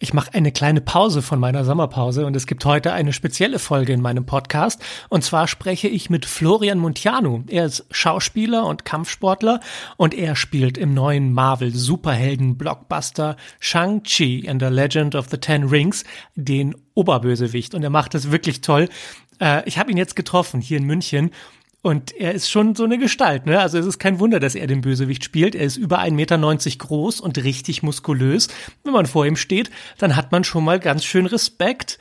Ich mache eine kleine Pause von meiner Sommerpause und es gibt heute eine spezielle Folge in meinem Podcast. Und zwar spreche ich mit Florian Muntianu. Er ist Schauspieler und Kampfsportler und er spielt im neuen Marvel Superhelden Blockbuster Shang-Chi and the Legend of the Ten Rings den Oberbösewicht. Und er macht das wirklich toll. Äh, ich habe ihn jetzt getroffen hier in München und er ist schon so eine Gestalt, ne? Also es ist kein Wunder, dass er den Bösewicht spielt. Er ist über 1,90 Meter groß und richtig muskulös. Wenn man vor ihm steht, dann hat man schon mal ganz schön Respekt.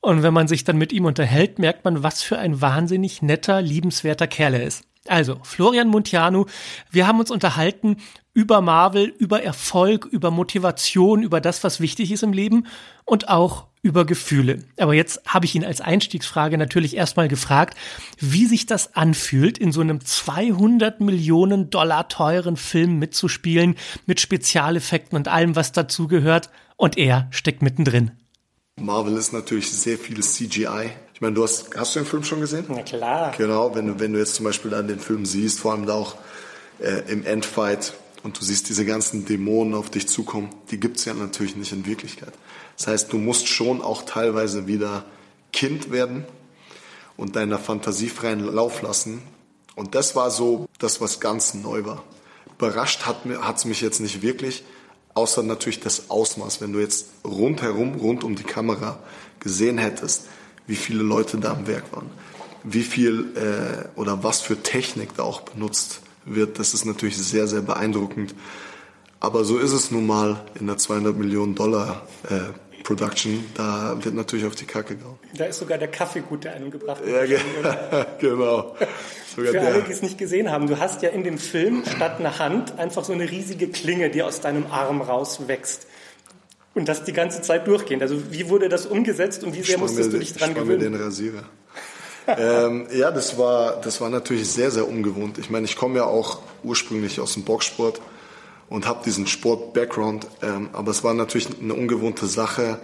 Und wenn man sich dann mit ihm unterhält, merkt man, was für ein wahnsinnig netter, liebenswerter Kerl er ist. Also, Florian Muntianu, wir haben uns unterhalten über Marvel, über Erfolg, über Motivation, über das, was wichtig ist im Leben und auch über Gefühle. Aber jetzt habe ich ihn als Einstiegsfrage natürlich erstmal gefragt, wie sich das anfühlt, in so einem 200 Millionen Dollar teuren Film mitzuspielen, mit Spezialeffekten und allem, was dazugehört. Und er steckt mittendrin. Marvel ist natürlich sehr viel CGI. Ich meine, du hast, hast du den Film schon gesehen? Na klar. Genau, wenn du, wenn du jetzt zum Beispiel an den Film siehst, vor allem da auch äh, im Endfight und du siehst diese ganzen Dämonen auf dich zukommen, die gibt's ja natürlich nicht in Wirklichkeit. Das heißt, du musst schon auch teilweise wieder Kind werden und deiner Fantasie freien Lauf lassen. Und das war so das, was ganz neu war. Überrascht hat es mich jetzt nicht wirklich, außer natürlich das Ausmaß. Wenn du jetzt rundherum, rund um die Kamera gesehen hättest, wie viele Leute da am Werk waren, wie viel äh, oder was für Technik da auch benutzt wird, das ist natürlich sehr, sehr beeindruckend. Aber so ist es nun mal in der 200 Millionen Dollar äh, Production. Da wird natürlich auf die Kacke gehauen. Da ist sogar der Kaffee gut, der einem gebracht wird. Ja, genau. Sogar Für der. alle, die es nicht gesehen haben, du hast ja in dem Film statt einer Hand einfach so eine riesige Klinge, die aus deinem Arm rauswächst. Und das die ganze Zeit durchgehend. Also wie wurde das umgesetzt und wie sehr musstest mir, du dich dran gewöhnen? Mir den Rasierer. Ähm, ja, das war, das war natürlich sehr, sehr ungewohnt. Ich meine, ich komme ja auch ursprünglich aus dem Boxsport und habe diesen Sport-Background. Ähm, aber es war natürlich eine ungewohnte Sache,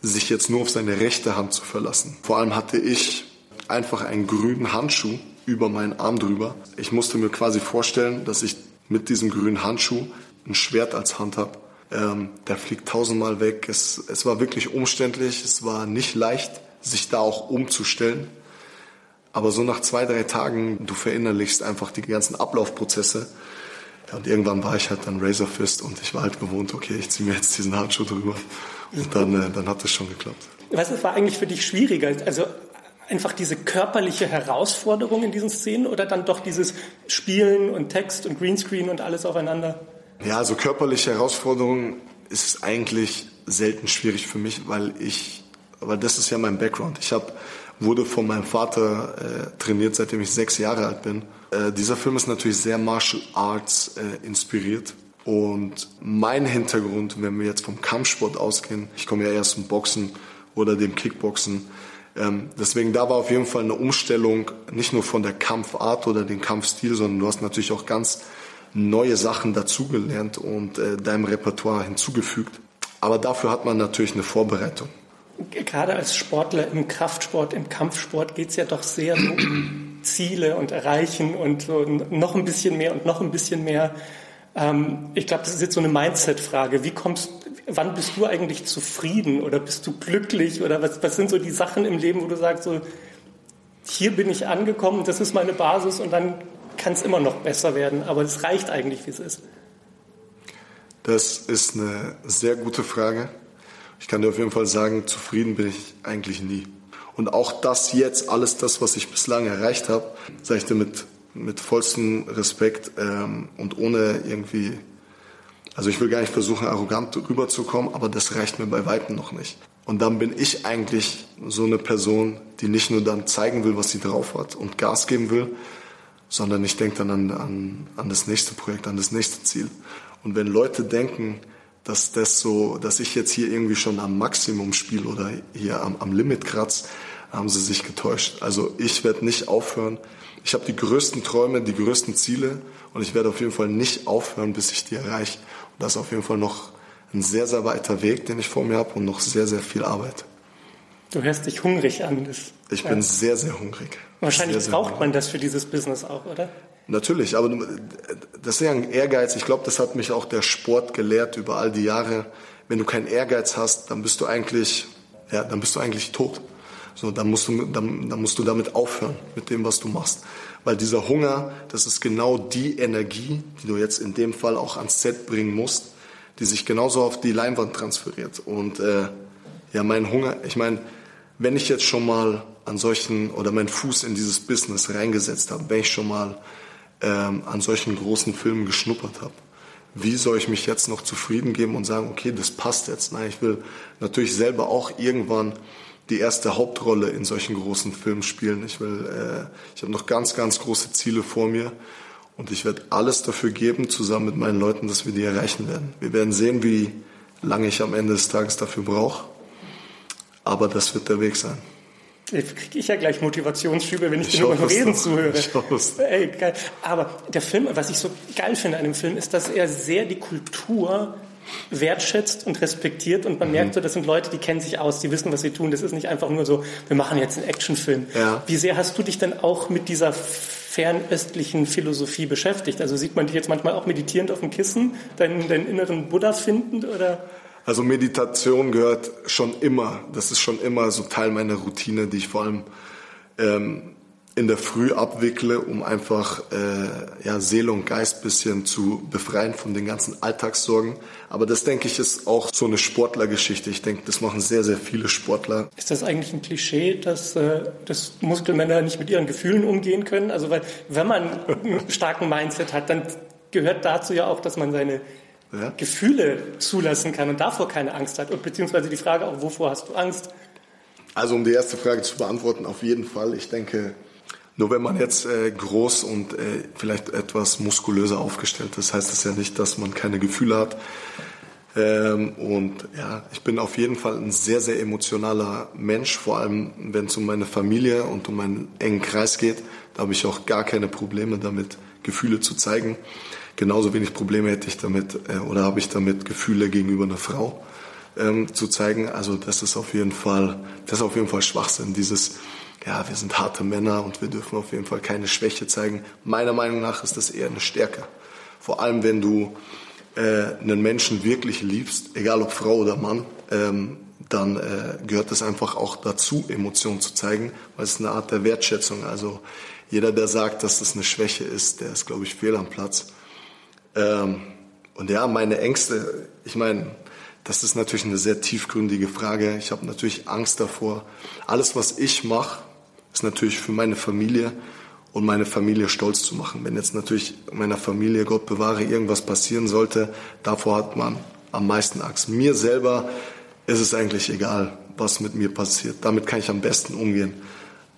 sich jetzt nur auf seine rechte Hand zu verlassen. Vor allem hatte ich einfach einen grünen Handschuh über meinen Arm drüber. Ich musste mir quasi vorstellen, dass ich mit diesem grünen Handschuh ein Schwert als Hand habe. Ähm, der fliegt tausendmal weg. Es, es war wirklich umständlich. Es war nicht leicht, sich da auch umzustellen. Aber so nach zwei, drei Tagen, du verinnerlichst einfach die ganzen Ablaufprozesse ja, und irgendwann war ich halt dann Razor Fist und ich war halt gewohnt, okay, ich ziehe mir jetzt diesen Handschuh drüber. Und dann, äh, dann hat es schon geklappt. Was war eigentlich für dich schwieriger? Also einfach diese körperliche Herausforderung in diesen Szenen oder dann doch dieses Spielen und Text und Greenscreen und alles aufeinander? Ja, also körperliche Herausforderung ist eigentlich selten schwierig für mich, weil ich, weil das ist ja mein Background. Ich habe wurde von meinem Vater äh, trainiert, seitdem ich sechs Jahre alt bin. Äh, dieser Film ist natürlich sehr Martial Arts äh, inspiriert. Und mein Hintergrund, wenn wir jetzt vom Kampfsport ausgehen, ich komme ja erst zum Boxen oder dem Kickboxen, ähm, deswegen da war auf jeden Fall eine Umstellung, nicht nur von der Kampfart oder dem Kampfstil, sondern du hast natürlich auch ganz neue Sachen dazugelernt und äh, deinem Repertoire hinzugefügt. Aber dafür hat man natürlich eine Vorbereitung gerade als Sportler im Kraftsport, im Kampfsport geht es ja doch sehr so um Ziele und Erreichen und so noch ein bisschen mehr und noch ein bisschen mehr. Ähm, ich glaube, das ist jetzt so eine Mindset-Frage. Wie kommst, wann bist du eigentlich zufrieden oder bist du glücklich oder was, was sind so die Sachen im Leben, wo du sagst, so, hier bin ich angekommen, das ist meine Basis und dann kann es immer noch besser werden, aber es reicht eigentlich, wie es ist. Das ist eine sehr gute Frage. Ich kann dir auf jeden Fall sagen, zufrieden bin ich eigentlich nie. Und auch das jetzt, alles das, was ich bislang erreicht habe, sage ich dir mit, mit vollstem Respekt ähm, und ohne irgendwie, also ich will gar nicht versuchen, arrogant rüberzukommen, aber das reicht mir bei Weitem noch nicht. Und dann bin ich eigentlich so eine Person, die nicht nur dann zeigen will, was sie drauf hat und Gas geben will, sondern ich denke dann an, an, an das nächste Projekt, an das nächste Ziel. Und wenn Leute denken, dass das so, dass ich jetzt hier irgendwie schon am Maximum spiele oder hier am, am Limit kratze, haben sie sich getäuscht. Also ich werde nicht aufhören. Ich habe die größten Träume, die größten Ziele und ich werde auf jeden Fall nicht aufhören, bis ich die erreiche. Und das ist auf jeden Fall noch ein sehr, sehr weiter Weg, den ich vor mir habe und noch sehr, sehr viel Arbeit. Du hörst dich hungrig an. Das, ich bin sehr, sehr hungrig. Wahrscheinlich sehr, braucht man das für dieses Business auch, oder? Natürlich, aber das ist ja ein Ehrgeiz. Ich glaube, das hat mich auch der Sport gelehrt über all die Jahre. wenn du keinen Ehrgeiz hast, dann bist du eigentlich, ja, dann bist du eigentlich tot. So, dann musst du, dann, dann musst du damit aufhören, mit dem, was du machst. Weil dieser Hunger, das ist genau die Energie, die du jetzt in dem Fall auch ans Set bringen musst, die sich genauso auf die Leinwand transferiert. Und äh, ja, mein Hunger, ich meine, wenn ich jetzt schon mal an solchen oder meinen Fuß in dieses Business reingesetzt habe, wenn ich schon mal ähm, an solchen großen Filmen geschnuppert habe, wie soll ich mich jetzt noch zufrieden geben und sagen, okay, das passt jetzt? Nein, ich will natürlich selber auch irgendwann die erste Hauptrolle in solchen großen Filmen spielen. Ich will, äh, ich habe noch ganz, ganz große Ziele vor mir und ich werde alles dafür geben, zusammen mit meinen Leuten, dass wir die erreichen werden. Wir werden sehen, wie lange ich am Ende des Tages dafür brauche, aber das wird der Weg sein. Jetzt kriege ich ja gleich Motivationsschübe, wenn ich, ich dir nur beim Reden zuhöre. Ey, geil. Aber der Film, was ich so geil finde an dem Film, ist, dass er sehr die Kultur wertschätzt und respektiert und man mhm. merkt so, das sind Leute, die kennen sich aus, die wissen, was sie tun. Das ist nicht einfach nur so, wir machen jetzt einen Actionfilm. Ja. Wie sehr hast du dich denn auch mit dieser fernöstlichen Philosophie beschäftigt? Also sieht man dich jetzt manchmal auch meditierend auf dem Kissen, deinen, deinen inneren Buddha findend oder? Also Meditation gehört schon immer, das ist schon immer so Teil meiner Routine, die ich vor allem ähm, in der Früh abwickle, um einfach äh, ja, Seele und Geist bisschen zu befreien von den ganzen Alltagssorgen. Aber das, denke ich, ist auch so eine Sportlergeschichte. Ich denke, das machen sehr, sehr viele Sportler. Ist das eigentlich ein Klischee, dass, äh, dass Muskelmänner nicht mit ihren Gefühlen umgehen können? Also weil wenn man einen starken Mindset hat, dann gehört dazu ja auch, dass man seine ja? Gefühle zulassen kann und davor keine Angst hat. Und beziehungsweise die Frage auch, wovor hast du Angst? Also um die erste Frage zu beantworten, auf jeden Fall. Ich denke, nur wenn man jetzt äh, groß und äh, vielleicht etwas muskulöser aufgestellt ist, heißt das ja nicht, dass man keine Gefühle hat. Ähm, und ja, ich bin auf jeden Fall ein sehr, sehr emotionaler Mensch, vor allem wenn es um meine Familie und um meinen engen Kreis geht. Da habe ich auch gar keine Probleme damit, Gefühle zu zeigen. Genauso wenig Probleme hätte ich damit äh, oder habe ich damit, Gefühle gegenüber einer Frau ähm, zu zeigen. Also das ist auf jeden Fall, das ist auf jeden Fall Schwachsinn. Dieses ja, wir sind harte Männer und wir dürfen auf jeden Fall keine Schwäche zeigen. Meiner Meinung nach ist das eher eine Stärke. Vor allem, wenn du äh, einen Menschen wirklich liebst, egal ob Frau oder Mann, ähm, dann äh, gehört es einfach auch dazu, Emotionen zu zeigen, weil es ist eine Art der Wertschätzung. Also jeder, der sagt, dass das eine Schwäche ist, der ist, glaube ich, fehl am Platz. Ähm, und ja, meine Ängste, ich meine, das ist natürlich eine sehr tiefgründige Frage. Ich habe natürlich Angst davor. Alles, was ich mache, ist natürlich für meine Familie und meine Familie stolz zu machen. Wenn jetzt natürlich meiner Familie, Gott bewahre, irgendwas passieren sollte, davor hat man am meisten Angst. Mir selber ist es eigentlich egal, was mit mir passiert. Damit kann ich am besten umgehen.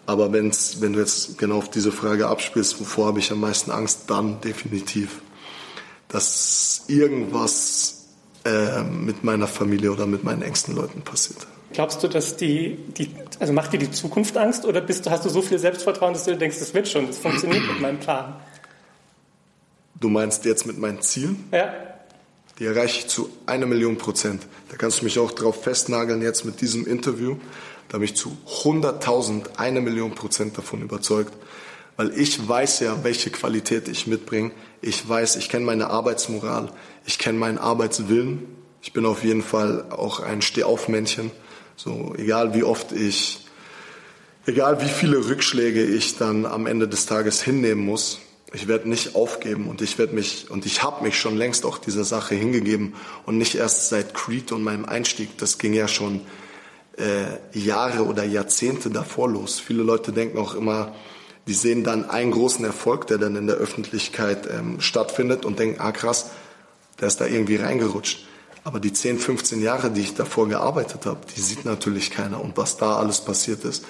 Aber wenn's, wenn du jetzt genau auf diese Frage abspielst, wovor habe ich am meisten Angst, dann definitiv, dass irgendwas äh, mit meiner Familie oder mit meinen engsten Leuten passiert. Glaubst du, dass die, die, also macht dir die Zukunft Angst oder bist hast du so viel Selbstvertrauen, dass du denkst, das wird schon, das funktioniert mit meinem Plan? Du meinst jetzt mit meinen Zielen? Ja. Die erreiche ich zu einer Million Prozent. Da kannst du mich auch drauf festnageln jetzt mit diesem Interview. Da bin ich zu 100.000, eine Million Prozent davon überzeugt. Weil ich weiß ja, welche Qualität ich mitbringe. Ich weiß, ich kenne meine Arbeitsmoral. Ich kenne meinen Arbeitswillen. Ich bin auf jeden Fall auch ein Stehaufmännchen. So, egal wie oft ich, egal wie viele Rückschläge ich dann am Ende des Tages hinnehmen muss, ich werde nicht aufgeben und ich werde mich und ich habe mich schon längst auch dieser Sache hingegeben und nicht erst seit Creed und meinem Einstieg. Das ging ja schon äh, Jahre oder Jahrzehnte davor los. Viele Leute denken auch immer, die sehen dann einen großen Erfolg, der dann in der Öffentlichkeit ähm, stattfindet und denken, ah krass, der ist da irgendwie reingerutscht. Aber die 10, 15 Jahre, die ich davor gearbeitet habe, die sieht natürlich keiner und was da alles passiert ist.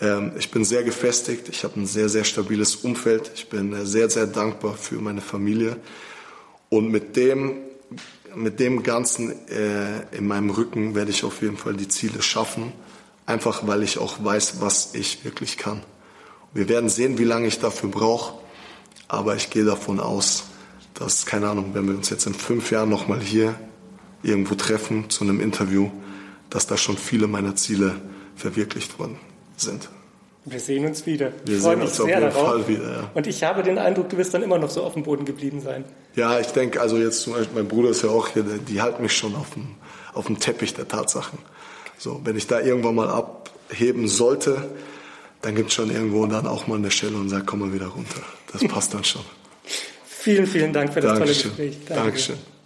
Ähm, ich bin sehr gefestigt, ich habe ein sehr, sehr stabiles Umfeld, ich bin äh, sehr, sehr dankbar für meine Familie und mit dem, mit dem Ganzen äh, in meinem Rücken werde ich auf jeden Fall die Ziele schaffen, einfach weil ich auch weiß, was ich wirklich kann. Wir werden sehen, wie lange ich dafür brauche, aber ich gehe davon aus, dass, keine Ahnung, wenn wir uns jetzt in fünf Jahren nochmal hier irgendwo treffen zu einem Interview, dass da schon viele meiner Ziele verwirklicht worden sind. Wir sehen uns wieder. Wir ich freue mich sehr darauf. Fall wieder, ja. Und ich habe den Eindruck, du wirst dann immer noch so auf dem Boden geblieben sein. Ja, ich denke, also jetzt zum Beispiel, mein Bruder ist ja auch hier, die halten mich schon auf dem, auf dem Teppich der Tatsachen. So, wenn ich da irgendwann mal abheben sollte, dann gibt es schon irgendwo dann auch mal eine Stelle und sagt, komm mal wieder runter. Das passt dann schon. vielen, vielen Dank für das Dankeschön. tolle Gespräch. Danke Dankeschön.